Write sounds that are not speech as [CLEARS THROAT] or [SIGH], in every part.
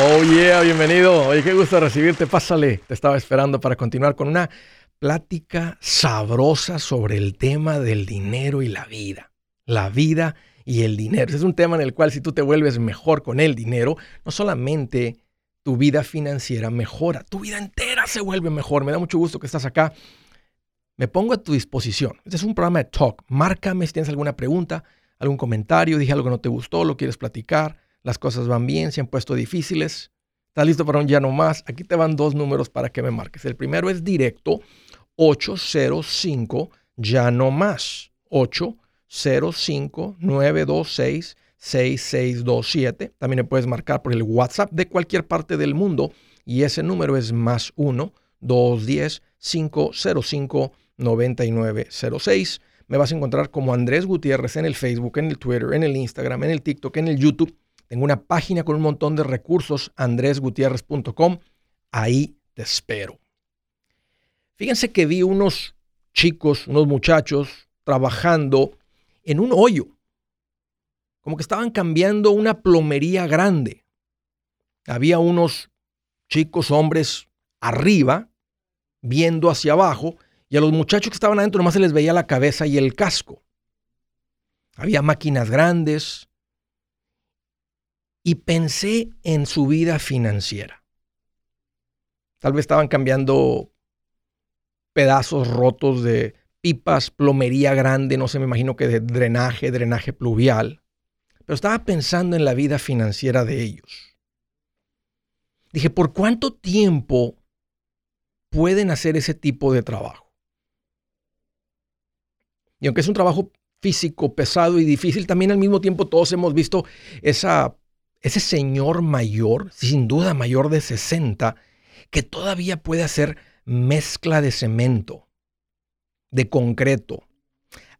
Oh yeah, bienvenido. Oye, qué gusto recibirte. Pásale. Te estaba esperando para continuar con una plática sabrosa sobre el tema del dinero y la vida. La vida y el dinero. Es un tema en el cual si tú te vuelves mejor con el dinero, no solamente tu vida financiera mejora, tu vida entera se vuelve mejor. Me da mucho gusto que estás acá. Me pongo a tu disposición. Este es un programa de talk. Márcame si tienes alguna pregunta, algún comentario, dije algo que no te gustó, lo quieres platicar las cosas van bien, se han puesto difíciles. ¿Estás listo para un ya no más? Aquí te van dos números para que me marques. El primero es directo 805 ya no más. 805 926 6627. También me puedes marcar por el WhatsApp de cualquier parte del mundo y ese número es más 1 210 505 9906. Me vas a encontrar como Andrés Gutiérrez en el Facebook, en el Twitter, en el Instagram, en el TikTok, en el YouTube tengo una página con un montón de recursos, andresgutierrez.com. Ahí te espero. Fíjense que vi unos chicos, unos muchachos trabajando en un hoyo. Como que estaban cambiando una plomería grande. Había unos chicos, hombres, arriba, viendo hacia abajo, y a los muchachos que estaban adentro nomás se les veía la cabeza y el casco. Había máquinas grandes, y pensé en su vida financiera. Tal vez estaban cambiando pedazos rotos de pipas, plomería grande, no sé, me imagino que de drenaje, drenaje pluvial. Pero estaba pensando en la vida financiera de ellos. Dije, ¿por cuánto tiempo pueden hacer ese tipo de trabajo? Y aunque es un trabajo físico, pesado y difícil, también al mismo tiempo todos hemos visto esa ese señor mayor, sin duda mayor de 60, que todavía puede hacer mezcla de cemento, de concreto,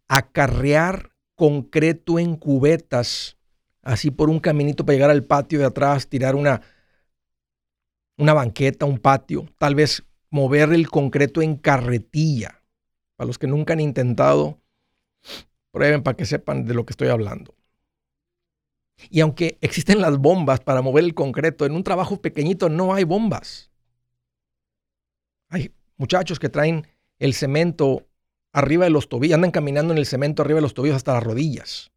acarrear concreto en cubetas, así por un caminito para llegar al patio de atrás, tirar una, una banqueta, un patio, tal vez mover el concreto en carretilla. Para los que nunca han intentado, prueben para que sepan de lo que estoy hablando. Y aunque existen las bombas para mover el concreto, en un trabajo pequeñito no hay bombas. Hay muchachos que traen el cemento arriba de los tobillos, andan caminando en el cemento arriba de los tobillos hasta las rodillas.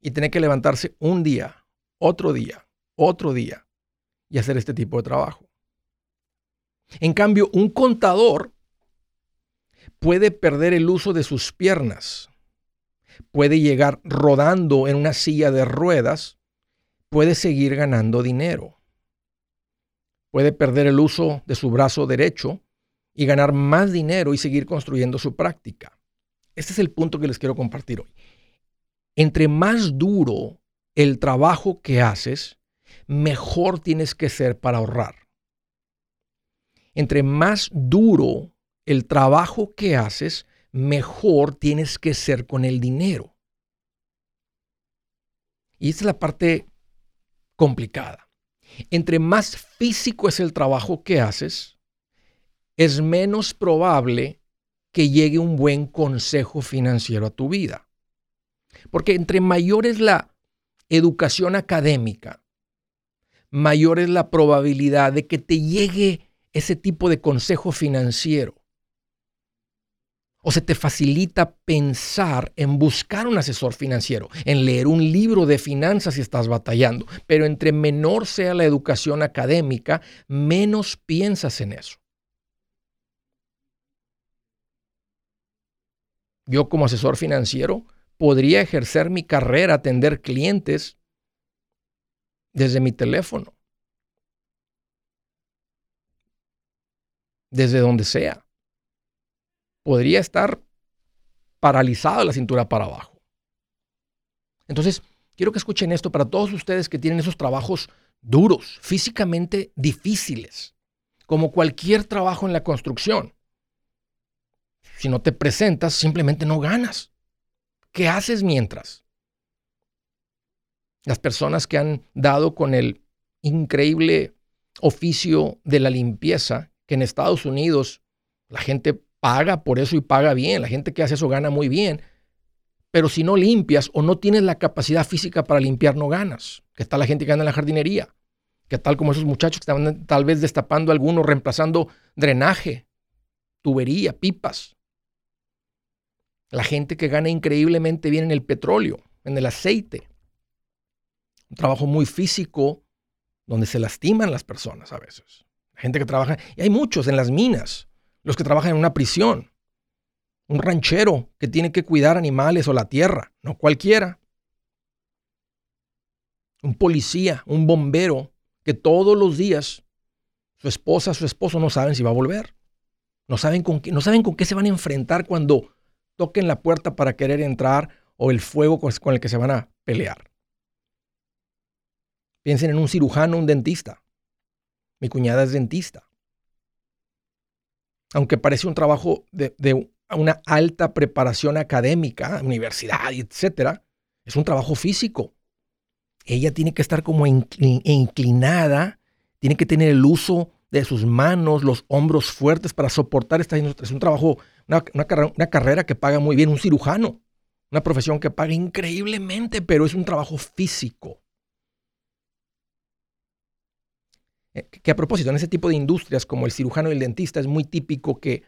Y tienen que levantarse un día, otro día, otro día y hacer este tipo de trabajo. En cambio, un contador puede perder el uso de sus piernas puede llegar rodando en una silla de ruedas, puede seguir ganando dinero. Puede perder el uso de su brazo derecho y ganar más dinero y seguir construyendo su práctica. Este es el punto que les quiero compartir hoy. Entre más duro el trabajo que haces, mejor tienes que ser para ahorrar. Entre más duro el trabajo que haces, mejor tienes que ser con el dinero. Y esta es la parte complicada. Entre más físico es el trabajo que haces, es menos probable que llegue un buen consejo financiero a tu vida. Porque entre mayor es la educación académica, mayor es la probabilidad de que te llegue ese tipo de consejo financiero o se te facilita pensar en buscar un asesor financiero, en leer un libro de finanzas si estás batallando. Pero entre menor sea la educación académica, menos piensas en eso. Yo como asesor financiero podría ejercer mi carrera, atender clientes desde mi teléfono, desde donde sea podría estar paralizada la cintura para abajo. Entonces, quiero que escuchen esto para todos ustedes que tienen esos trabajos duros, físicamente difíciles, como cualquier trabajo en la construcción. Si no te presentas, simplemente no ganas. ¿Qué haces mientras? Las personas que han dado con el increíble oficio de la limpieza, que en Estados Unidos la gente paga por eso y paga bien. La gente que hace eso gana muy bien. Pero si no limpias o no tienes la capacidad física para limpiar, no ganas. Que está la gente que anda en la jardinería, ¿Qué tal como esos muchachos que estaban tal vez destapando algunos, reemplazando drenaje, tubería, pipas? La gente que gana increíblemente bien en el petróleo, en el aceite. Un trabajo muy físico donde se lastiman las personas a veces. gente que trabaja, y hay muchos en las minas, los que trabajan en una prisión. Un ranchero que tiene que cuidar animales o la tierra, no cualquiera. Un policía, un bombero que todos los días su esposa, su esposo no saben si va a volver. No saben con qué, no saben con qué se van a enfrentar cuando toquen la puerta para querer entrar o el fuego con el que se van a pelear. Piensen en un cirujano, un dentista. Mi cuñada es dentista. Aunque parece un trabajo de, una alta preparación académica, universidad, etcétera, es un trabajo físico. Ella tiene que estar como inclinada, tiene que tener el uso de sus manos, los hombros fuertes para soportar esta. Es un trabajo una, carrera que paga muy bien, un cirujano, una profesión que paga increíblemente, pero es un trabajo físico. Que a propósito, en ese tipo de industrias como el cirujano y el dentista es muy típico que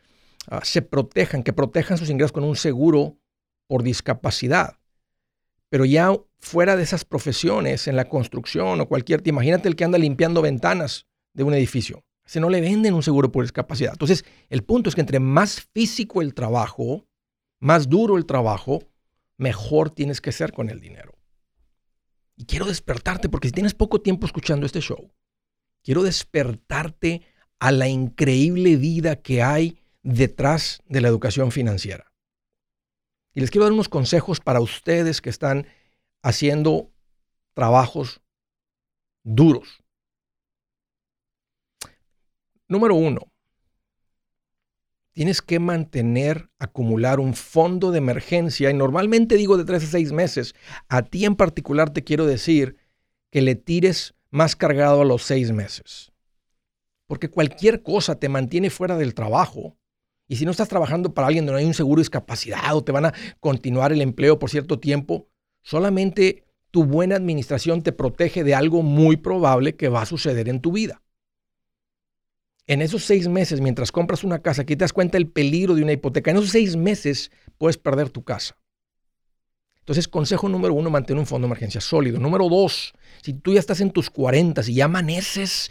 ah, se protejan, que protejan sus ingresos con un seguro por discapacidad. Pero ya fuera de esas profesiones, en la construcción o cualquier, imagínate el que anda limpiando ventanas de un edificio. Se no le venden un seguro por discapacidad. Entonces, el punto es que entre más físico el trabajo, más duro el trabajo, mejor tienes que ser con el dinero. Y quiero despertarte, porque si tienes poco tiempo escuchando este show, quiero despertarte a la increíble vida que hay detrás de la educación financiera. Y les quiero dar unos consejos para ustedes que están haciendo trabajos duros, Número uno, tienes que mantener, acumular un fondo de emergencia y normalmente digo de tres a seis meses. A ti en particular te quiero decir que le tires más cargado a los seis meses. Porque cualquier cosa te mantiene fuera del trabajo. Y si no estás trabajando para alguien donde hay un seguro de discapacidad o te van a continuar el empleo por cierto tiempo, solamente tu buena administración te protege de algo muy probable que va a suceder en tu vida en esos seis meses, mientras compras una casa, aquí te das cuenta el peligro de una hipoteca. En esos seis meses puedes perder tu casa. Entonces, consejo número uno, mantén un fondo de emergencia sólido. Número dos, si tú ya estás en tus 40 y ya amaneces,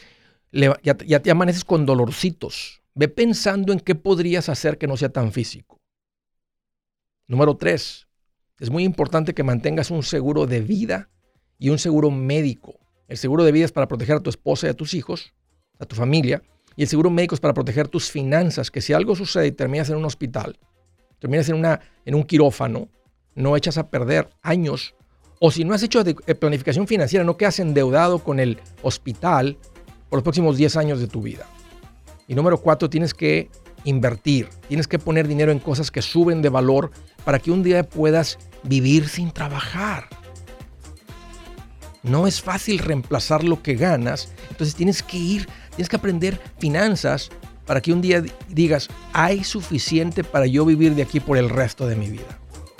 ya, te amaneces con dolorcitos, ve pensando en qué podrías hacer que no sea tan físico. Número tres, es muy importante que mantengas un seguro de vida y un seguro médico. El seguro de vida es para proteger a tu esposa y a tus hijos, a tu familia. Y el seguro médico es para proteger tus finanzas, que si algo sucede y terminas en un hospital, terminas en, una, en un quirófano, no echas a perder años. O si no has hecho eh, planificación financiera, no quedas endeudado con el hospital por los próximos 10 años de tu vida. Y número cuatro, tienes que invertir. Tienes que poner dinero en cosas que suben de valor para que un día puedas vivir sin trabajar. No es fácil reemplazar lo que ganas, entonces tienes que ir Tienes que aprender finanzas para que un día digas, hay suficiente para yo vivir de aquí por el resto de mi vida.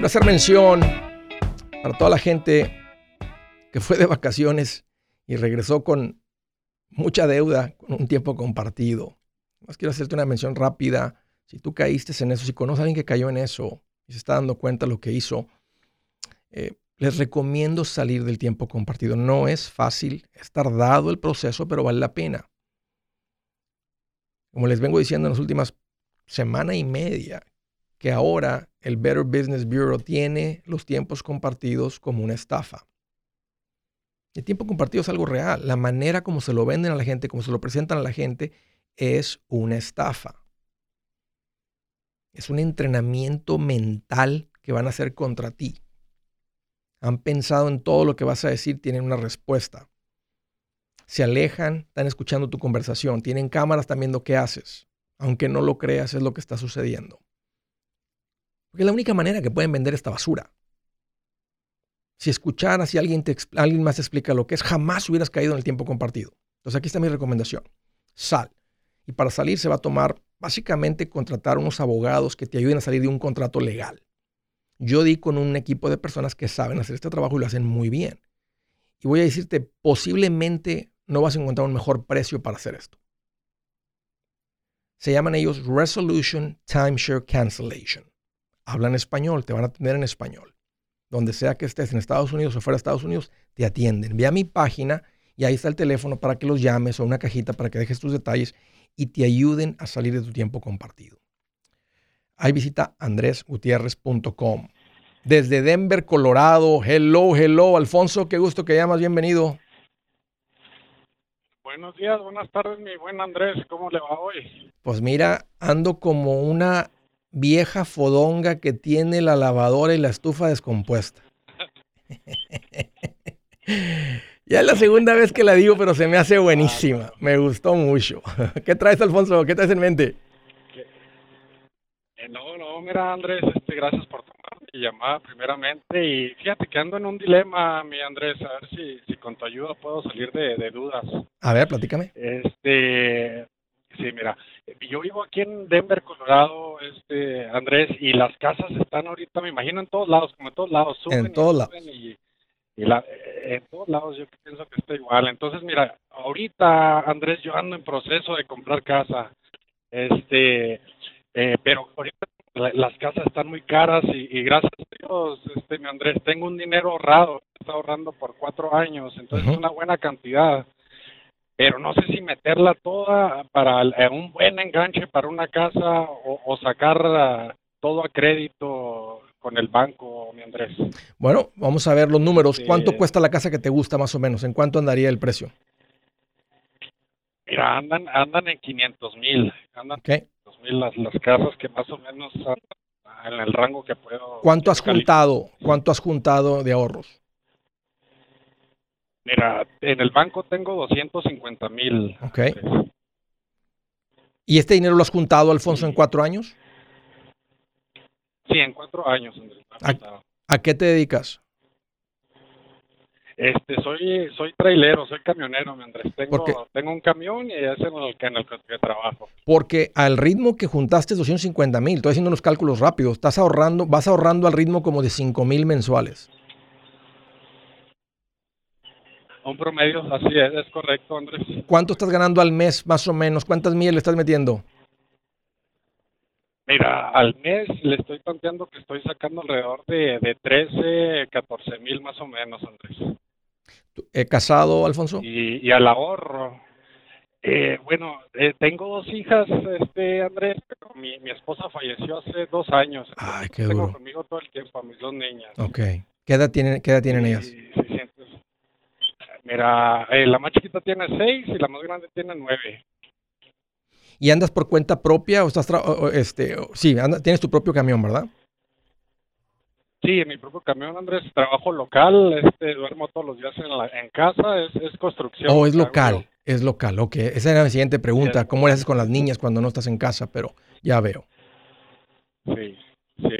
Quiero hacer mención para toda la gente que fue de vacaciones y regresó con mucha deuda, con un tiempo compartido. Más quiero hacerte una mención rápida. Si tú caíste en eso, si conoces a alguien que cayó en eso y se está dando cuenta de lo que hizo, eh, les recomiendo salir del tiempo compartido. No es fácil, es tardado el proceso, pero vale la pena. Como les vengo diciendo en las últimas semana y media, que ahora el Better Business Bureau tiene los tiempos compartidos como una estafa. El tiempo compartido es algo real. La manera como se lo venden a la gente, como se lo presentan a la gente, es una estafa. Es un entrenamiento mental que van a hacer contra ti. Han pensado en todo lo que vas a decir, tienen una respuesta. Se alejan, están escuchando tu conversación, tienen cámaras, están viendo qué haces. Aunque no lo creas, es lo que está sucediendo. Porque es la única manera que pueden vender esta basura. Si escucharas, si alguien, te, alguien más te explica lo que es, jamás hubieras caído en el tiempo compartido. Entonces aquí está mi recomendación. Sal. Y para salir se va a tomar básicamente contratar unos abogados que te ayuden a salir de un contrato legal. Yo di con un equipo de personas que saben hacer este trabajo y lo hacen muy bien. Y voy a decirte, posiblemente no vas a encontrar un mejor precio para hacer esto. Se llaman ellos Resolution Timeshare Cancellation hablan español, te van a atender en español. Donde sea que estés, en Estados Unidos o fuera de Estados Unidos, te atienden. Ve a mi página y ahí está el teléfono para que los llames o una cajita para que dejes tus detalles y te ayuden a salir de tu tiempo compartido. Ahí visita andresgutierrez.com. Desde Denver, Colorado. Hello, hello. Alfonso, qué gusto que llamas. Bienvenido. Buenos días, buenas tardes, mi buen Andrés. ¿Cómo le va hoy? Pues mira, ando como una vieja fodonga que tiene la lavadora y la estufa descompuesta. [LAUGHS] ya es la segunda vez que la digo, pero se me hace buenísima. Me gustó mucho. [LAUGHS] ¿Qué traes, Alfonso? ¿Qué traes en mente? Eh, no, no, mira, Andrés, este, gracias por tomar mi llamada primeramente. Y fíjate que ando en un dilema, mi Andrés, a ver si, si con tu ayuda puedo salir de, de dudas. A ver, platícame. Este, Sí, mira, yo vivo aquí en Denver, Colorado, este Andrés, y las casas están ahorita, me imagino, en todos lados, como en todos lados, suben en todos lados. Y, la, en todos lados yo pienso que está igual. Entonces, mira, ahorita, Andrés, yo ando en proceso de comprar casa, este, eh, pero ahorita las casas están muy caras y, gracias a Dios, este, mi Andrés, tengo un dinero ahorrado, está ahorrando por cuatro años, entonces es una buena cantidad pero no sé si meterla toda para eh, un buen enganche para una casa o, sacar ah, todo a crédito con el banco, mi Andrés. Bueno, vamos a ver los números. ¿Cuánto cuesta la casa que te gusta más o menos? ¿En cuánto andaría el precio? Mira, andan, andan en 500 mil. Andan okay. mil las, las casas que más o menos andan en el rango que puedo. ¿Cuánto has juntado? ¿Cuánto has juntado de ahorros? Mira, en el banco tengo 250 mil. Ok. ¿Y este dinero lo has juntado, Alfonso, en cuatro años? Sí, en cuatro años. ¿A, qué te dedicas? Este, soy, soy trailero, soy camionero, mi Andrés. Tengo, tengo un camión y es en el, en el que trabajo. Porque al ritmo que juntaste 250 mil, estoy haciendo unos cálculos rápidos, estás ahorrando, vas ahorrando al ritmo como de 5 mil mensuales. Un promedio, así es, es correcto, Andrés. ¿Cuánto estás ganando al mes, más o menos? ¿Cuántas millas le estás metiendo? Mira, al mes le estoy planteando que estoy sacando alrededor de, de 13, 14 mil más o menos, Andrés. ¿Eh, ¿Casado, Alfonso? Y, y al ahorro. Eh, bueno, eh, tengo dos hijas, este Andrés, pero mi, mi esposa falleció hace dos años. Ay, qué Tengo duro. conmigo todo el tiempo a mis dos niñas. Ok. ¿Qué edad tienen, qué edad tienen ellas? Se siente- Mira, eh, la más chiquita tiene seis y la más grande tiene nueve. ¿Y andas por cuenta propia o estás, tra- o- este, o- sí, anda- tienes tu propio camión, ¿verdad? Sí, en mi propio camión, Andrés, trabajo local, este, duermo todos los días en, la, en casa, es, es construcción. Oh, es local, es local, ok. Esa era mi siguiente pregunta. Sí. ¿Cómo le haces con las niñas cuando no estás en casa? Pero ya veo. Sí, sí,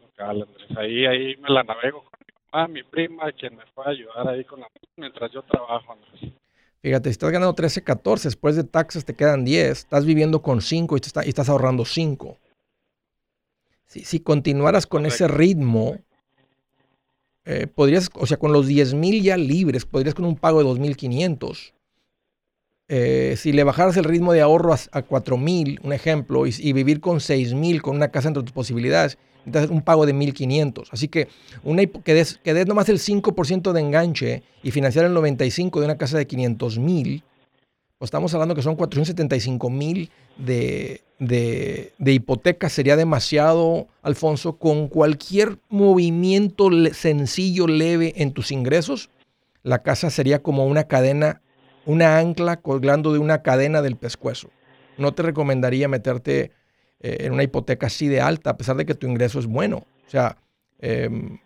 local, Andrés. Ahí, ahí me la navego mamá, mi prima, quien me puede ayudar ahí con la mientras yo trabajo, Andrés. Fíjate, si estás ganando 13, 14, después de taxes te quedan 10, estás viviendo con 5 y, te está- y estás ahorrando 5. Si, si continuaras con ese ritmo, eh, podrías, o sea, con los 10 mil ya libres, podrías con un pago de 2.500. Eh, si le bajaras el ritmo de ahorro a, a 4 mil, un ejemplo, y, y vivir con 6 mil con una casa entre tus posibilidades, entonces un pago de 1.500. Así que una, que, des, que des nomás el 5% de enganche y financiar el 95% de una casa de 500 mil, pues estamos hablando que son 475 mil de, de, de hipoteca. Sería demasiado, Alfonso, con cualquier movimiento sencillo, leve en tus ingresos, la casa sería como una cadena, una ancla colgando de una cadena del pescuezo. No te recomendaría meterte eh, en una hipoteca así de alta, a pesar de que tu ingreso es bueno. O sea, em,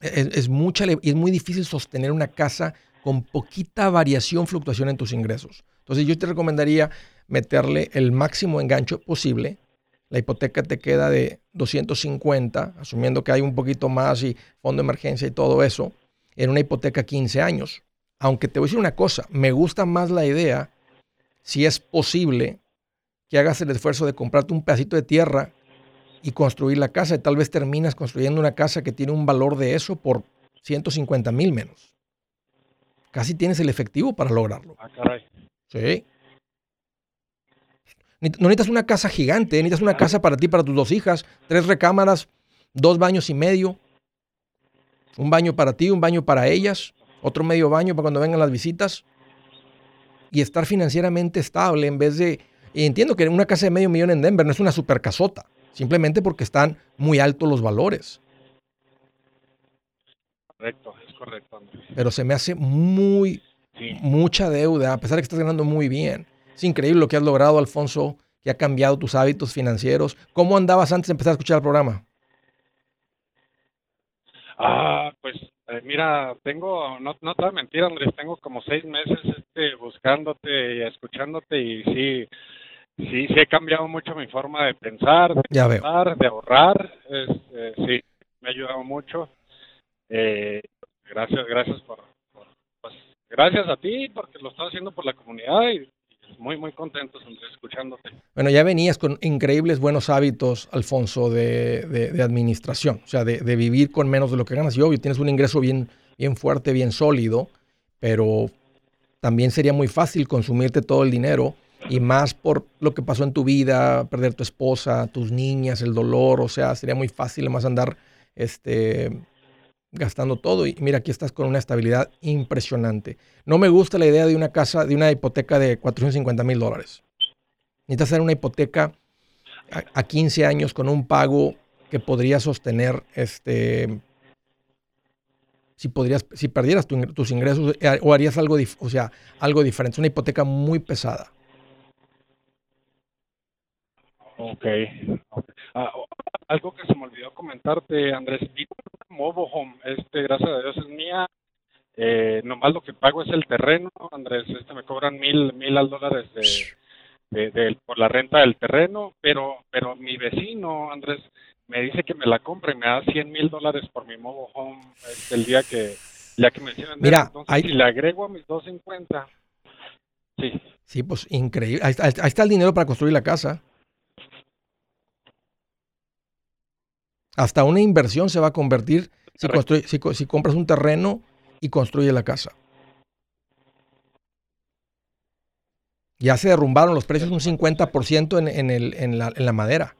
es, es mucha, es muy difícil sostener una casa con poquita variación, fluctuación en tus ingresos. Entonces yo te recomendaría meterle el máximo enganche posible. La hipoteca te queda de 250, asumiendo que hay un poquito más y fondo de emergencia y todo eso, en una hipoteca 15 años. Aunque te voy a decir una cosa, me gusta más la idea, si es posible, que hagas el esfuerzo de comprarte un pedacito de tierra y construir la casa. Y tal vez terminas construyendo una casa que tiene un valor de eso por 150 mil menos. Casi tienes el efectivo para lograrlo. Ah, caray. Sí. No necesitas una casa gigante, necesitas una casa para ti, y para tus dos hijas, tres recámaras, dos baños y medio, un baño para ti, un baño para ellas, otro medio baño para cuando vengan las visitas y estar financieramente estable en vez de... Y entiendo que una casa de medio millón en Denver no es una super casota, simplemente porque están muy altos los valores, Correcto, es correcto, Andrés. pero se me hace muy, Sí. mucha deuda, a pesar de que estás ganando muy bien. Es increíble lo que has logrado, Alfonso, que ha cambiado tus hábitos financieros. ¿Cómo andabas antes de empezar a escuchar el programa? Ah, pues eh, mira, tengo, no, no te voy a mentir, Andrés, tengo como seis meses este, buscándote y escuchándote y sí, sí, sí he cambiado mucho mi forma de pensar, de Ya veo. de ahorrar, este, sí, me ha ayudado mucho. Eh, gracias, gracias por, por- pues, gracias a ti porque lo estás haciendo por la comunidad y, y muy, muy contentos, escuchándote. Bueno, ya venías con increíbles buenos hábitos, Alfonso, de, de- de administración, o sea, de, de vivir con menos de lo que ganas. Y obvio, tienes un ingreso bien, bien fuerte, bien sólido, pero también sería muy fácil consumirte todo el dinero y más por lo que pasó en tu vida, perder tu esposa, tus niñas, el dolor, o sea, sería muy fácil más andar este, gastando todo. Y mira, aquí estás con una estabilidad impresionante. No me gusta la idea de una casa, de una hipoteca de 450 mil dólares. Necesitas hacer una hipoteca a, a 15 años con un pago que podría sostener este si podrías si perdieras tus ingresos eh, o harías algo o sea algo diferente Es una hipoteca muy pesada Ok. Ah, algo que se me olvidó comentarte, Andrés, vivo en mobile home, este, gracias a Dios es mía. Eh, nomás lo que pago es el terreno, Andrés, este me cobran mil, mil al dólares de, de, de- por la renta del terreno, pero, pero mi vecino, Andrés, me dice que me la compra y me da 100 mil dólares por mi mobile home este, el día que, día que me hicieron. Mira, Entonces, hay- si le agrego a mis 250, sí, sí pues increíble ahí está el dinero para construir la casa hasta una inversión se va a convertir si, si, co- si compras un terreno y construye la casa. Ya se derrumbaron los precios un 50% en, en, el, en, la, en la madera.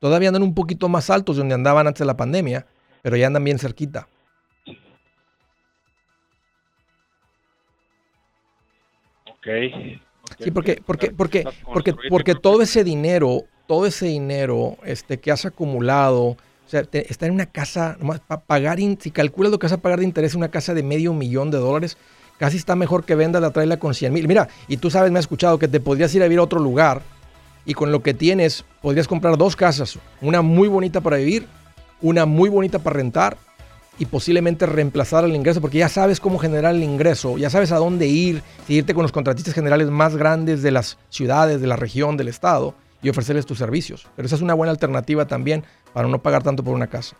Todavía andan un poquito más altos de donde andaban antes de la pandemia, pero ya andan bien cerquita. Ok. Sí, porque, porque, porque, porque, porque todo ese dinero, todo ese dinero este, que has acumulado, o sea, te- está en una casa, nomás para pagar, in- si calculas lo que vas a pagar de interés una casa de medio millón de dólares, casi está mejor que vendas la traila con 100 mil. Mira, y tú sabes, me has escuchado que te podrías ir a vivir a otro lugar y con lo que tienes podrías comprar dos casas, una muy bonita para vivir, una muy bonita para rentar y posiblemente reemplazar el ingreso, porque ya sabes cómo generar el ingreso, ya sabes a dónde ir, irte con los contratistas generales más grandes de las ciudades, de la región, del estado y ofrecerles tus servicios. Pero esa es una buena alternativa también para no pagar tanto por una casa.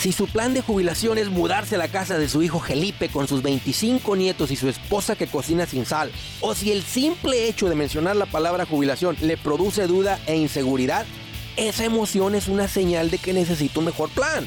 Si su plan de jubilación es mudarse a la casa de su hijo Felipe con sus 25 nietos y su esposa que cocina sin sal, o si el simple hecho de mencionar la palabra jubilación le produce duda e inseguridad, esa emoción es una señal de que necesita un mejor plan.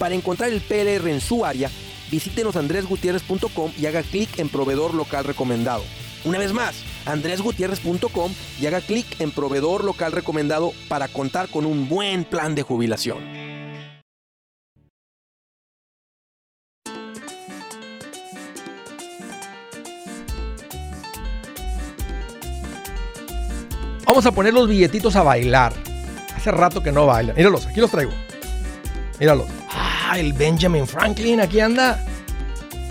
Para encontrar el PLR en su área, visítenos andresgutierrez.com y haga clic en proveedor local recomendado. Una vez más, andresgutierrez.com y haga clic en proveedor local recomendado para contar con un buen plan de jubilación. Vamos a poner los billetitos a bailar. Hace rato que no bailan. Míralos, aquí los traigo. Míralos. Ah, el Benjamin Franklin, aquí anda.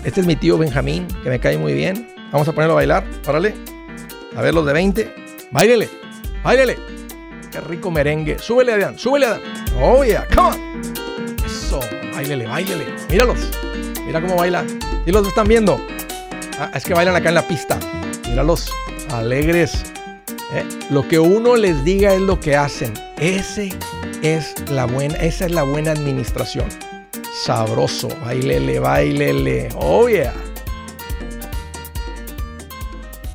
Este es mi tío Benjamín, que me cae muy bien. Vamos a ponerlo a bailar. Órale. A ver los de 20. Báilele. Báilele. Qué rico merengue. Súbele, Adrián. Súbele, Adrián. Oh, yeah. Come on. Eso. Báilele, báilele. Míralos. Mira cómo baila. ¿Y los están viendo? Ah, es que bailan acá en la pista. Míralos. Alegres. Eh, Lo que uno les diga es lo que hacen. Ese es la buena, esa es la buena administración. Sabroso, bailele, bailele. Oh yeah.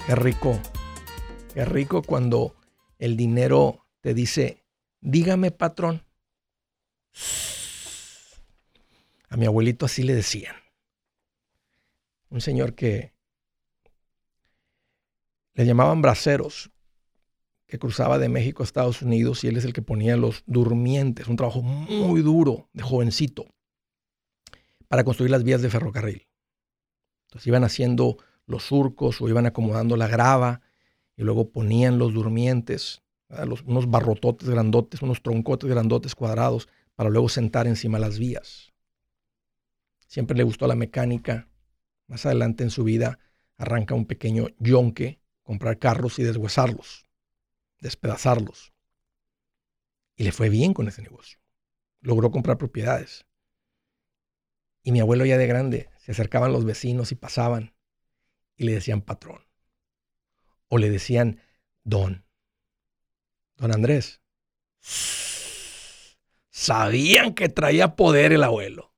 Qué rico. Qué rico cuando el dinero te dice, dígame patrón. A mi abuelito así le decían. Un señor que le llamaban braceros que cruzaba de México a Estados Unidos y él es el que ponía los durmientes, un trabajo muy duro de jovencito, para construir las vías de ferrocarril. Entonces iban haciendo los surcos o iban acomodando la grava y luego ponían los durmientes, unos barrototes grandotes, unos troncotes grandotes cuadrados, para luego sentar encima las vías. Siempre le gustó la mecánica. Más adelante en su vida arranca un pequeño yonque, comprar carros y deshuesarlos despedazarlos. Y le fue bien con ese negocio. Logró comprar propiedades. Y mi abuelo ya de grande, se acercaban los vecinos y pasaban y le decían patrón. O le decían don. Don Andrés. Sabían que traía poder el abuelo.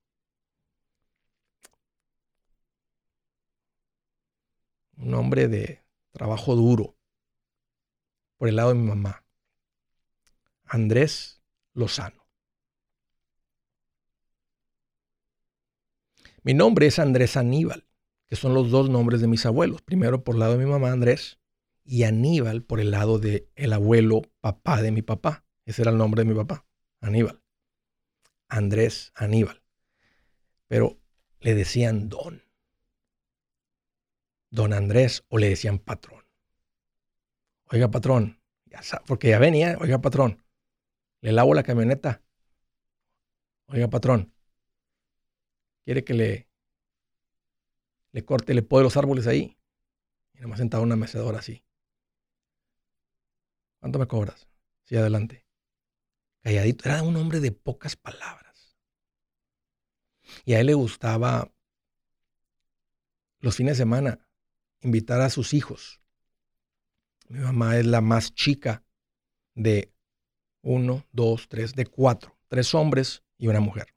Un hombre de trabajo duro por el lado de mi mamá. Andrés Lozano. Mi nombre es Andrés Aníbal, que son los dos nombres de mis abuelos. Primero por el lado de mi mamá, Andrés, y Aníbal por el lado del el abuelo papá de mi papá. Ese era el nombre de mi papá, Aníbal. Andrés Aníbal. Pero le decían don. Don Andrés o le decían patrón. Oiga, patrón, ya sa- porque ya venía, oiga, patrón, le lavo la camioneta. Oiga, patrón, quiere que le, le corte, le pode los árboles ahí. Y nomás sentado en una mecedora así. ¿Cuánto me cobras? Sí, adelante. Calladito, era un hombre de pocas palabras. Y a él le gustaba los fines de semana, invitar a sus hijos. Mi mamá es la más chica de uno, dos, tres, de cuatro, tres hombres y una mujer.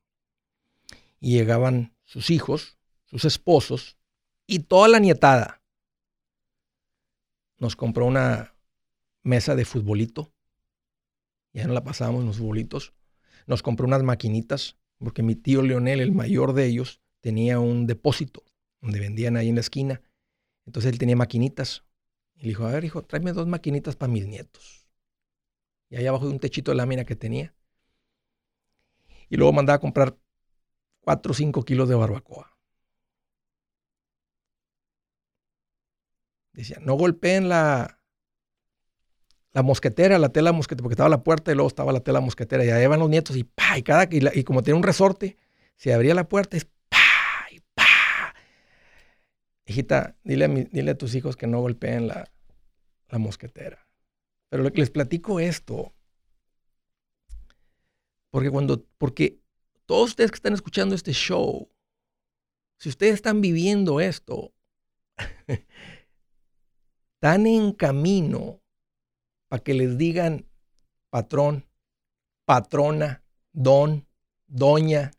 Y llegaban sus hijos, sus esposos y toda la nietada. Nos compró una mesa de futbolito. Ya no la pasábamos en los futbolitos. Nos compró unas maquinitas, porque mi tío Leonel, el mayor de ellos, tenía un depósito donde vendían ahí en la esquina. Entonces él tenía maquinitas. Y le dijo, a ver, hijo, tráeme dos maquinitas para mis nietos. Y ahí abajo de un techito de lámina que tenía. Y luego mandaba a comprar 4 o 5 kilos de barbacoa. Decía, no golpeen la, la mosquetera, la tela mosquetera, porque estaba la puerta y luego estaba la tela mosquetera. Y ahí van los nietos y pa, y, cada, y, como tiene un resorte, se abría la puerta y pa, y pa. Hijita, dile a, dile a tus hijos que no golpeen la, la mosquetera. Pero les platico esto, porque cuando, porque todos ustedes que están escuchando este show, si ustedes están viviendo esto, [LAUGHS] están en camino para que les digan patrón, patrona, don, doña.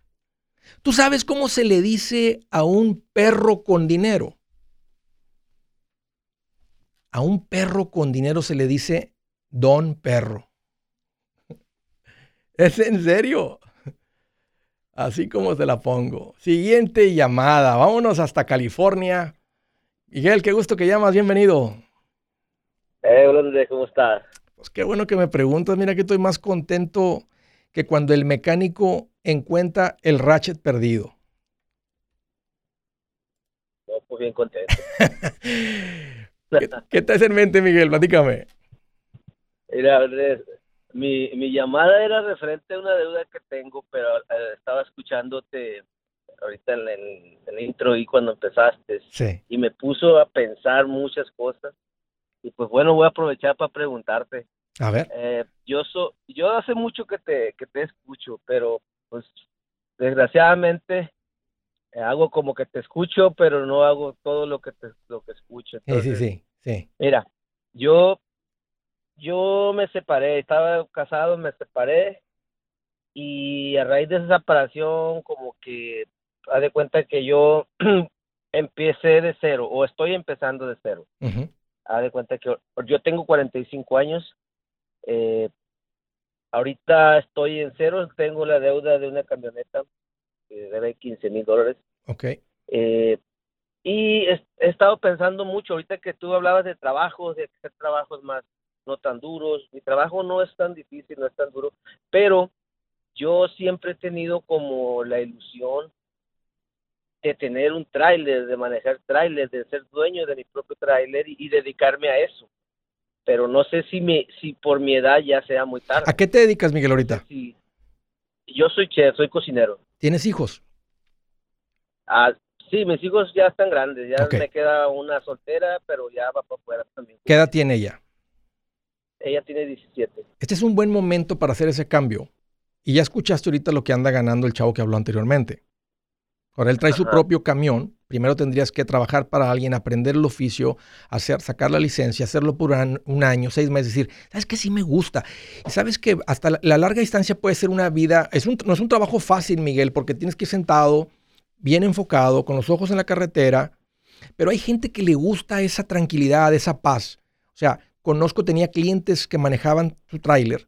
¿Tú sabes cómo se le dice a un perro con dinero? A un perro con dinero se le dice don perro. [LAUGHS] ¿Es en serio? Así como se la pongo. Siguiente llamada. Vámonos hasta California. Miguel, qué gusto que llamas. Bienvenido. Eh, hola, ¿cómo estás? Pues qué bueno que me preguntas. Mira que estoy más contento que cuando el mecánico encuentra el ratchet perdido. No, pues bien contento. [LAUGHS] ¿Qué, ¿Qué te en mente, Miguel? Platícame. Mira, mi, mi llamada era referente a una deuda que tengo, pero eh, estaba escuchándote ahorita en el, intro y cuando empezaste. Sí. Y me puso a pensar muchas cosas. Y pues bueno, voy a aprovechar para preguntarte. A ver. Eh, yo, so, yo hace mucho que te, que te escucho, pero pues desgraciadamente eh, hago como que te escucho, pero no hago todo lo que te, lo que escucho. sí, sí, sí, sí. Mira, yo yo me separé, estaba casado, me separé y a raíz de esa separación como que haz de cuenta que yo [CLEARS THROAT] empecé de cero o estoy empezando de cero. Haz de cuenta que yo tengo 45 años, eh, ahorita estoy en cero, tengo la deuda de una camioneta que debe 15 mil dólares. Ok. Eh, y he, estado pensando mucho, ahorita que tú hablabas de trabajos, de hacer trabajos más no tan duros. Mi trabajo no es tan difícil, no es tan duro, pero yo siempre he tenido como la ilusión de tener un tráiler, de manejar tráiler, de ser dueño de mi propio tráiler y, dedicarme a eso. Pero no sé si me, si por mi edad ya sea muy tarde. ¿A qué te dedicas, Miguel, ahorita? Sí. Yo soy chef, soy cocinero. ¿Tienes hijos? Ah, sí, mis hijos ya están grandes, ya me queda una soltera, pero ya va para afuera también. ¿Qué edad tiene ella? Ella tiene 17. Este es un buen momento para hacer ese cambio. Y ya escuchaste ahorita lo que anda ganando el chavo que habló anteriormente. Ahora él trae su propio camión. Primero tendrías que trabajar para alguien, aprender el oficio, hacer, sacar la licencia, hacerlo por un, año, seis meses, decir, ¿sabes qué? Sí me gusta. Y sabes que hasta la, larga distancia puede ser una vida, es un, no es un trabajo fácil, Miguel, porque tienes que ir sentado, bien enfocado, con los ojos en la carretera. Pero hay gente que le gusta esa tranquilidad, esa paz. O sea, conozco, tenía clientes que manejaban su tráiler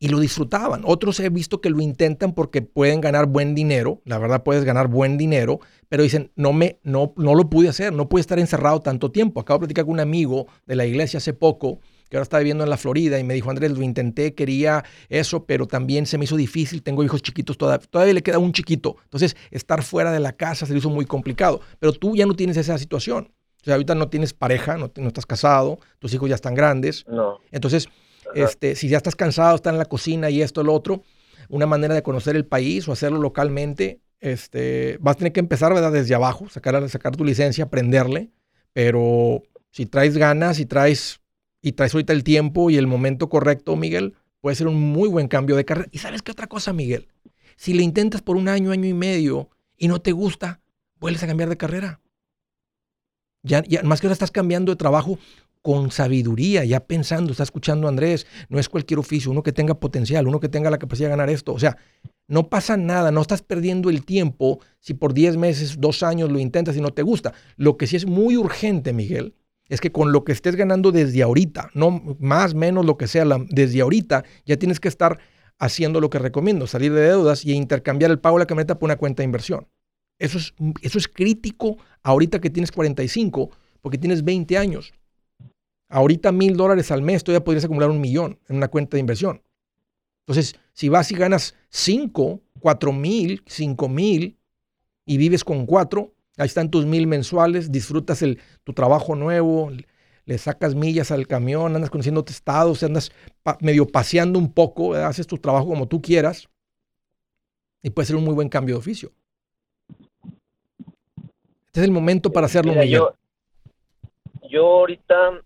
y lo disfrutaban. Otros he visto que lo intentan porque pueden ganar buen dinero. La verdad, puedes ganar buen dinero, pero dicen, no, me, no, no lo pude hacer, no pude estar encerrado tanto tiempo. Acabo de platicar con un amigo de la iglesia hace poco que ahora está viviendo en la Florida y me dijo, Andrés, lo intenté, quería eso, pero también se me hizo difícil, tengo hijos chiquitos, todavía, todavía le queda un chiquito. Entonces, estar fuera de la casa se le hizo muy complicado, pero tú ya no tienes esa situación. O sea, ahorita no tienes pareja, no, no estás casado, tus hijos ya están grandes. No. Entonces, este, si ya estás cansado, estás en la cocina y esto, lo otro, una manera de conocer el país o hacerlo localmente, este, vas a tener que empezar, ¿verdad? Desde abajo, sacar, sacar tu licencia, aprenderle, pero si traes ganas y traes, y traes ahorita el tiempo y el momento correcto, Miguel, puede ser un muy buen cambio de carrera. ¿Y sabes qué otra cosa, Miguel? Si le intentas por un año, año y medio y no te gusta, vuelves a cambiar de carrera. Ya, más que ahora estás cambiando de trabajo con sabiduría, ya pensando, está escuchando a Andrés, no es cualquier oficio, uno que tenga potencial, uno que tenga la capacidad de ganar esto. O sea, no pasa nada, no estás perdiendo el tiempo si por 10 meses, 2 años lo intentas y no te gusta. Lo que sí es muy urgente, Miguel, es que con lo que estés ganando desde ahorita, no más, menos lo que sea, desde ahorita, ya tienes que estar haciendo lo que recomiendo, salir de deudas y intercambiar el pago de la camioneta por una cuenta de inversión. Eso es, eso es crítico ahorita que tienes 45, porque tienes 20 años. Ahorita mil dólares al mes, todavía podrías acumular un millón en una cuenta de inversión. Entonces, si vas y ganas 5, 4 mil, 5 mil y vives con 4, ahí están tus mil mensuales, disfrutas el, tu trabajo nuevo, le sacas millas al camión, andas conociendo estados, andas medio paseando un poco, haces tu trabajo como tú quieras y puede ser un muy buen cambio de oficio. Este es el momento para hacerlo, Mira, yo, yo ahorita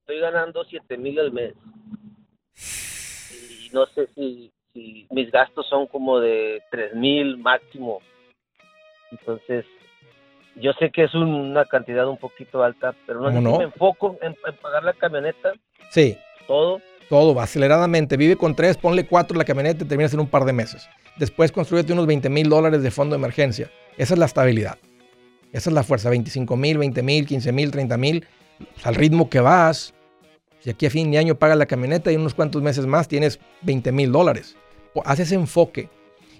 estoy ganando 7 mil al mes. Y no sé si, mis gastos son como de 3 mil máximo. Entonces, yo sé que es una cantidad un poquito alta, pero no, no? me enfoco en, pagar la camioneta. Sí. Todo. Todo, aceleradamente. Vive con tres, ponle cuatro la camioneta y terminas en un par de meses. Después construyete unos 20 mil dólares de fondo de emergencia. Esa es la estabilidad. Esa es la fuerza. 25 mil, 20 mil, 15 mil, 30 mil. Pues, al ritmo que vas, si aquí a fin de año pagas la camioneta y unos cuantos meses más tienes 20 mil dólares. Haz ese enfoque.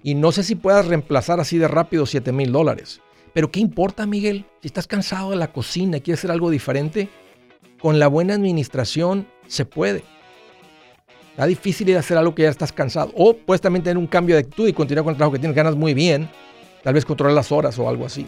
Y no sé si puedas reemplazar así de rápido 7 mil dólares. Pero ¿qué importa, Miguel? Si estás cansado de la cocina y quieres hacer algo diferente, con la buena administración se puede. Está difícil de hacer algo que ya estás cansado. O puedes también tener un cambio de actitud y continuar con el trabajo que tienes ganas muy bien. Tal vez controlar las horas o algo así.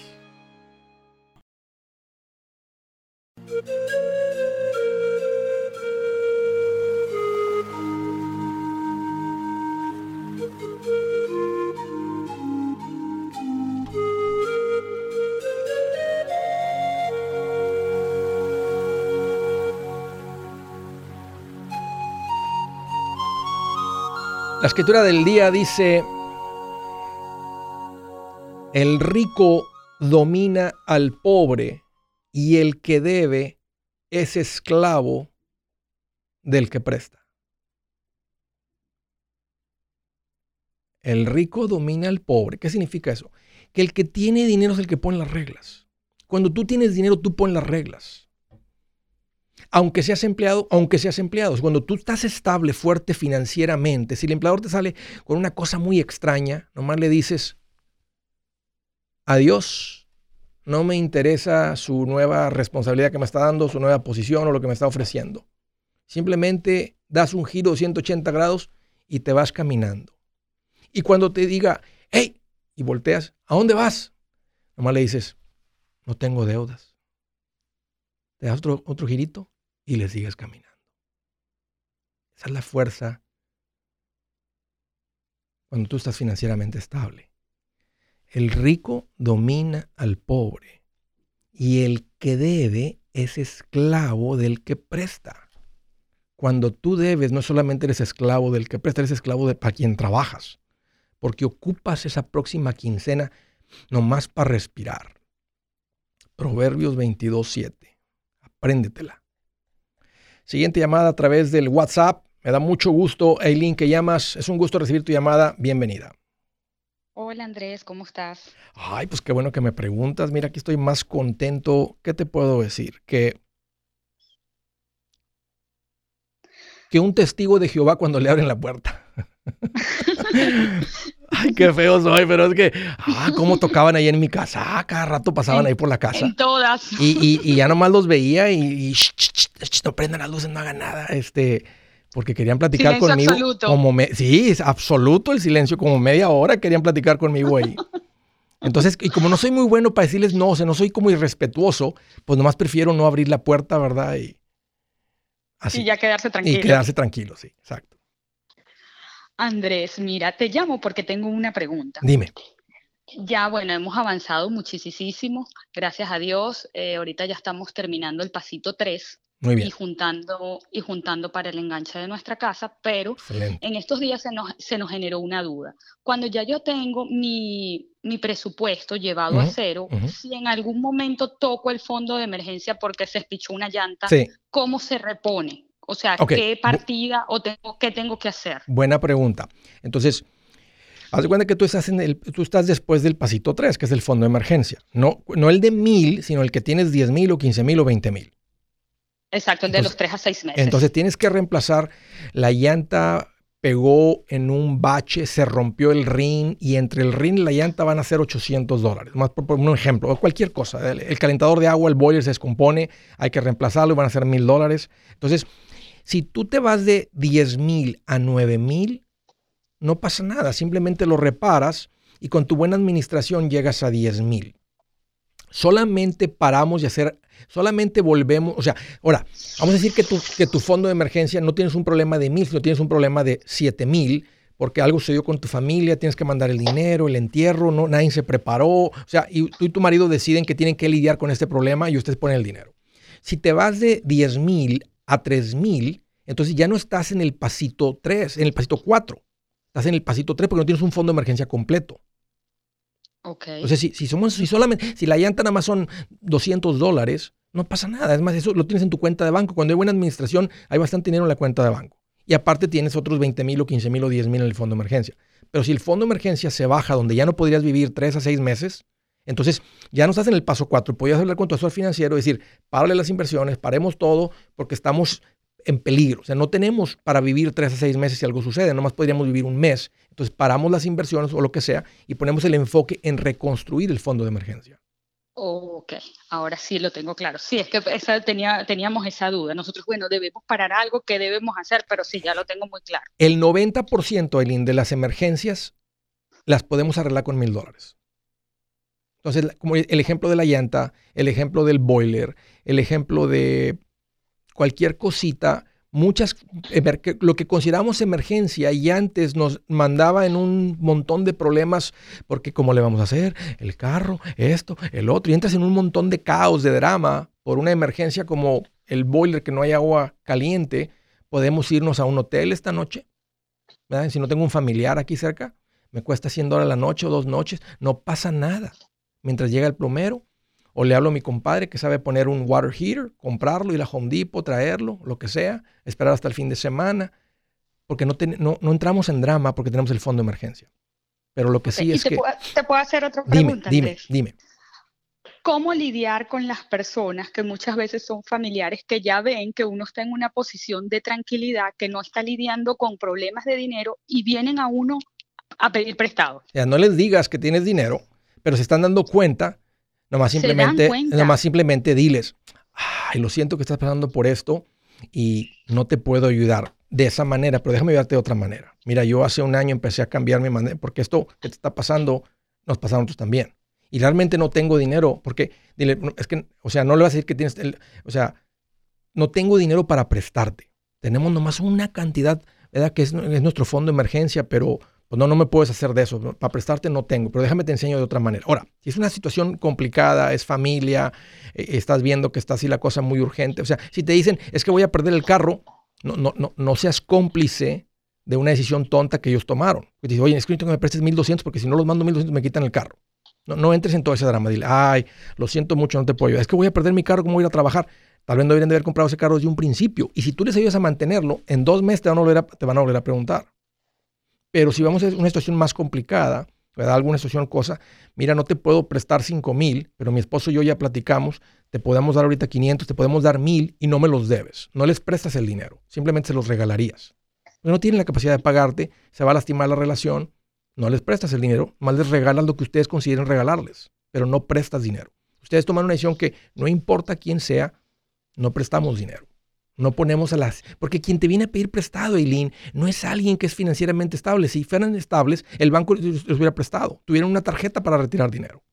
La escritura del día dice, el rico domina al pobre y el que debe es esclavo del que presta. El rico domina al pobre. ¿Qué significa eso? Que el que tiene dinero es el que pone las reglas. Cuando tú tienes dinero, tú pones las reglas aunque seas empleado, aunque seas empleado. Cuando tú estás estable, fuerte financieramente, si el empleador te sale con una cosa muy extraña, nomás le dices, adiós, no me interesa su nueva responsabilidad que me está dando, su nueva posición o lo que me está ofreciendo. Simplemente das un giro de 180 grados y te vas caminando. Y cuando te diga, hey, y volteas, ¿a dónde vas? Nomás le dices, no tengo deudas. Te das otro, otro girito y le sigues caminando. Esa es la fuerza cuando tú estás financieramente estable. El rico domina al pobre y el que debe es esclavo del que presta. Cuando tú debes, no solamente eres esclavo del que presta, eres esclavo de para quien trabajas, porque ocupas esa próxima quincena nomás para respirar. Proverbios 22.7. Apréndetela. Siguiente llamada a través del WhatsApp. Me da mucho gusto, Eileen, que llamas. Es un gusto recibir tu llamada. Bienvenida. Hola Andrés, ¿cómo estás? Ay, pues qué bueno que me preguntas. Mira, aquí estoy más contento. ¿Qué te puedo decir? Que que un testigo de Jehová cuando le abren la puerta. [LAUGHS] Ay, qué feo soy, pero es que, ah, cómo tocaban ahí en mi casa. Ah, cada rato pasaban ahí por la casa. En todas. Y, ya [LAUGHS] nomás los veía y, no prendan las luces, no hagan nada. Este, porque querían platicar silencio conmigo. Absoluto. Como sí, es absoluto el silencio, como media hora querían platicar conmigo ahí. Entonces, y como no soy muy bueno para decirles no, o sea, no soy como irrespetuoso, pues nomás prefiero no abrir la puerta, ¿verdad? Y, así. y ya quedarse tranquilo. Y quedarse tranquilo, sí, exacto. Andrés, mira, te llamo porque tengo una pregunta. Dime. Ya, bueno, hemos avanzado muchísimo, gracias a Dios. Eh, ahorita ya estamos terminando el pasito 3 y juntando, y juntando para el enganche de nuestra casa, pero en estos días se nos, se nos generó una duda. Cuando ya yo tengo mi, mi presupuesto llevado a cero, si en algún momento toco el fondo de emergencia porque se espichó una llanta, ¿cómo se repone? O sea, ¿qué partida o tengo, qué tengo que hacer? Buena pregunta. Entonces, haz de cuenta que tú estás, en el, tú estás después del pasito 3, que es el fondo de emergencia. No, no el de mil, sino el que tienes 10 mil o 15 mil o 20 mil. Exacto, el de los 3 a 6 meses. Entonces tienes que reemplazar la llanta pegó en un bache, se rompió el rin y entre el rin y la llanta van a ser 800 dólares. Más por, un ejemplo, o cualquier cosa. El, calentador de agua, el boiler se descompone, hay que reemplazarlo y van a ser mil dólares. Entonces, si tú te vas de 10 mil a 9 mil, no pasa nada, simplemente lo reparas y con tu buena administración llegas a 10 mil. Solamente paramos de hacer, solamente volvemos, o sea, ahora, vamos a decir que tu, que tu fondo de emergencia no tienes un problema de mil, sino tienes un problema de 7 mil, porque algo sucedió con tu familia, tienes que mandar el dinero, el entierro, no, nadie se preparó, o sea, y tú y tu marido deciden que tienen que lidiar con este problema y ustedes ponen el dinero. Si te vas de 10 mil a 3000, entonces ya no estás en el pasito 3, en el pasito 4. Estás en el pasito 3 porque no tienes un fondo de emergencia completo. Ok. Entonces, si, si, somos, si solamente, si la llanta nada más son 200 dólares, no pasa nada. Es más, eso lo tienes en tu cuenta de banco. Cuando hay buena administración, hay bastante dinero en la cuenta de banco. Y aparte tienes otros 20 mil o 15 mil o 10 mil en el fondo de emergencia. Pero si el fondo de emergencia se baja donde ya no podrías vivir 3 a 6 meses, entonces, ya no estás en el paso 4. Podrías hablar con tu asesor financiero y decir, párale las inversiones, paremos todo, porque estamos en peligro. O sea, no tenemos para vivir tres a seis meses si algo sucede, nomás podríamos vivir un mes. Entonces, paramos las inversiones o lo que sea y ponemos el enfoque en reconstruir el fondo de emergencia. Ok, ahora sí lo tengo claro. Sí, es que esa, tenía, teníamos esa duda. Nosotros, bueno, debemos parar algo, que debemos hacer? Pero sí, ya lo tengo muy claro. El 90%, Elin, de las emergencias las podemos arreglar con mil dólares. Entonces, como el ejemplo de la llanta, el ejemplo del boiler, el ejemplo de cualquier cosita, muchas, lo que consideramos emergencia y antes nos mandaba en un montón de problemas, porque ¿cómo le vamos a hacer? El carro, esto, el otro, y entras en un montón de caos, de drama, por una emergencia como el boiler, que no hay agua caliente, podemos irnos a un hotel esta noche, Si no tengo un familiar aquí cerca, me cuesta 100 dólares la noche o dos noches, no pasa nada mientras llega el plomero. O le hablo a mi compadre que sabe poner un water heater, comprarlo, ir a Home Depot, traerlo, lo que sea, esperar hasta el fin de semana, porque no, no, entramos en drama porque tenemos el fondo de emergencia. Pero lo que sí es que... te puedo hacer otra pregunta. Dime, dime, dime. ¿Cómo lidiar con las personas que muchas veces son familiares que ya ven que uno está en una posición de tranquilidad, que no está lidiando con problemas de dinero y vienen a uno a pedir prestado? Ya no les digas que tienes dinero, pero se están dando cuenta, nomás simplemente, nomás simplemente diles, ay, lo siento que estás pasando por esto y no te puedo ayudar de esa manera, pero déjame ayudarte de otra manera. Mira, yo hace un año empecé a cambiar mi manera, porque esto que te está pasando, nos pasa a nosotros también. Y realmente no tengo dinero, porque, dile, es que, o sea, no le vas a decir que tienes, el, o sea, no tengo dinero para prestarte. Tenemos nomás una cantidad, ¿verdad? Que es, es nuestro fondo de emergencia, pero pues no, no me puedes hacer de eso. Para prestarte no tengo, pero déjame te enseño de otra manera. Ahora, si es una situación complicada, es familia, eh, estás viendo que está así la cosa muy urgente. O sea, si te dicen, es que voy a perder el carro, no, no, no, no seas cómplice de una decisión tonta que ellos tomaron. Y dices, oye, que me prestes 1200 porque si no los mando 1200 me quitan el carro. No, no entres en todo ese drama. Dile, ay, lo siento mucho, no te puedo ayudar. Es que voy a perder mi carro, ¿cómo voy a ir a trabajar? Tal vez no deberían de haber comprado ese carro desde un principio. Y si tú les ayudas a mantenerlo, en dos meses te van a volver a, te van a, volver a preguntar. Pero si vamos a una situación más complicada, da alguna situación, cosa, mira, no te puedo prestar 5 mil, pero mi esposo y yo ya platicamos, te podemos dar ahorita 500, te podemos dar mil y no me los debes. No les prestas el dinero, simplemente se los regalarías. No tienen la capacidad de pagarte, se va a lastimar la relación, no les prestas el dinero, más les regalas lo que ustedes consideren regalarles, pero no prestas dinero. Ustedes toman una decisión que no importa quién sea, no prestamos dinero. No ponemos a las... Porque quien te viene a pedir prestado, Eileen, no es alguien que es financieramente estable. Si fueran estables, el banco les hubiera prestado. Tuvieran una tarjeta para retirar dinero.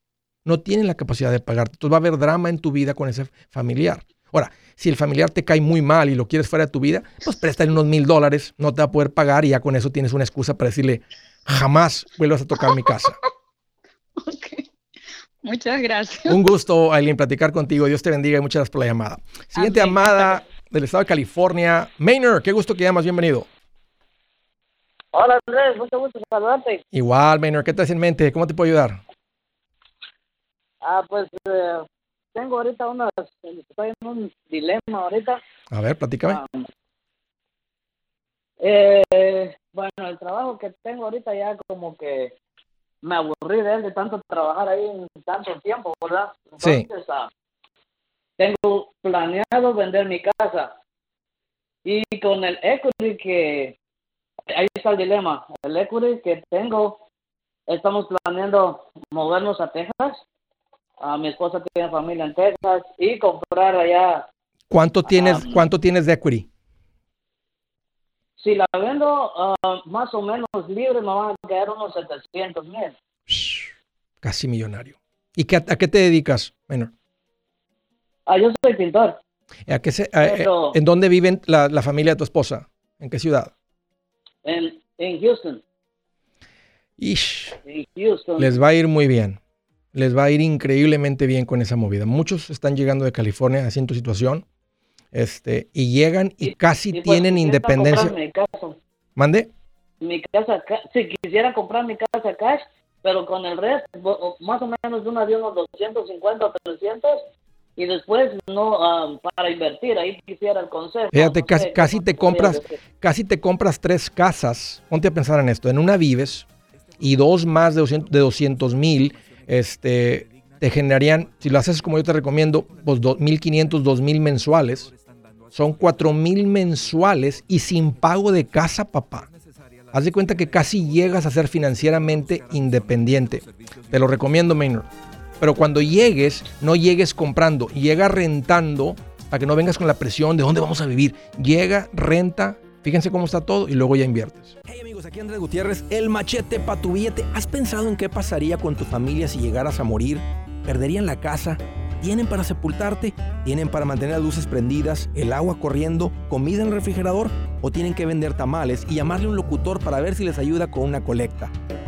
No tienen la capacidad de pagarte. Entonces va a haber drama en tu vida con ese familiar. Ahora, si el familiar te cae muy mal y lo quieres fuera de tu vida, pues préstale unos mil dólares, no te va a poder pagar y ya con eso tienes una excusa para decirle, jamás vuelvas a tocar mi casa. [LAUGHS] Muchas gracias. Un gusto, Aileen, platicar contigo. Dios te bendiga y muchas gracias por la llamada. Siguiente llamada del estado de California. Maynard, qué gusto que llamas. Bienvenido. Hola, Andrés. Mucho gusto saludarte. Igual, Maynard. ¿Qué traes en mente? ¿Cómo te puedo ayudar? Ah, pues eh, tengo ahorita unas... Estoy en un dilema ahorita. A ver, platícame. Ah, eh, bueno, el trabajo que tengo ahorita ya como que me aburrí de él de tanto trabajar ahí en tanto tiempo, ¿verdad? Entonces, sí. Ah, tengo planeado vender mi casa y con el equity que ahí está el dilema, el equity que tengo, estamos planeando movernos a Texas. A mi esposa tiene familia en Texas y comprar allá. ¿Cuánto tienes, ah, cuánto tienes de equity? Si la vendo uh, más o menos libre, me van a quedar unos 700 mil. Casi millonario. ¿Y qué, a qué te dedicas, menor? Ah, yo soy pintor. ¿A qué se, ¿En dónde vive la, la, familia de tu esposa? ¿En qué ciudad? En, en Houston. Ish. En Houston. Les va a ir muy bien. Les va a ir increíblemente bien con esa movida. Muchos están llegando de California haciendo situación este, y llegan y casi pues, tienen independencia. Mi casa. ¿Mande? Mi casa, si quisiera comprar mi casa cash, pero con el resto, más o menos una de unos 250 o 300, y después no para invertir, ahí quisiera el consejo. Fíjate, casi, casi te compras, casi te compras tres casas, ponte a pensar en esto, en una vives y dos más de 200 mil, este, te generarían, si lo haces como yo te recomiendo, pues 2.500, 2.000 mensuales. Son 4.000 mensuales y sin pago de casa, papá. Haz de cuenta que casi llegas a ser financieramente independiente. Te lo recomiendo, Maynard. Pero cuando llegues, no llegues comprando, llega rentando para que no vengas con la presión de dónde vamos a vivir. Llega, renta, fíjense cómo está todo y luego ya inviertes. Hey amigos, aquí Andrés Gutiérrez, el machete para tu billete. ¿Has pensado en qué pasaría con tu familia si llegaras a morir? perderían la casa, tienen para sepultarte, tienen para mantener las luces prendidas, el agua corriendo, comida en el refrigerador o tienen que vender tamales y llamarle a un locutor para ver si les ayuda con una colecta.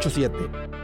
887